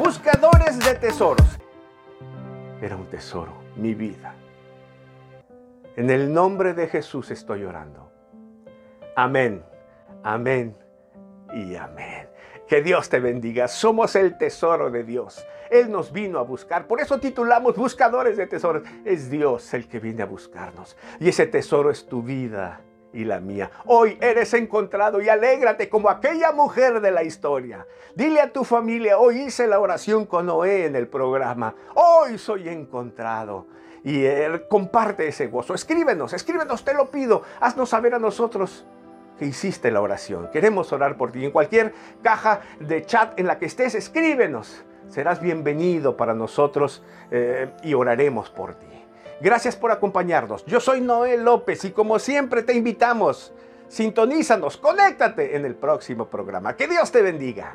buscadores de tesoros. Era un tesoro, mi vida. En el nombre de Jesús estoy orando. Amén, amén y amén. Que Dios te bendiga. Somos el tesoro de Dios. Él nos vino a buscar. Por eso titulamos Buscadores de Tesoros. Es Dios el que viene a buscarnos. Y ese tesoro es tu vida y la mía. Hoy eres encontrado y alégrate como aquella mujer de la historia. Dile a tu familia, hoy hice la oración con Noé en el programa. Hoy soy encontrado. Y él comparte ese gozo. Escríbenos, escríbenos, te lo pido. Haznos saber a nosotros que hiciste la oración. Queremos orar por ti. En cualquier caja de chat en la que estés, escríbenos. Serás bienvenido para nosotros eh, y oraremos por ti. Gracias por acompañarnos. Yo soy Noel López y como siempre te invitamos, sintonízanos, conéctate en el próximo programa. Que Dios te bendiga.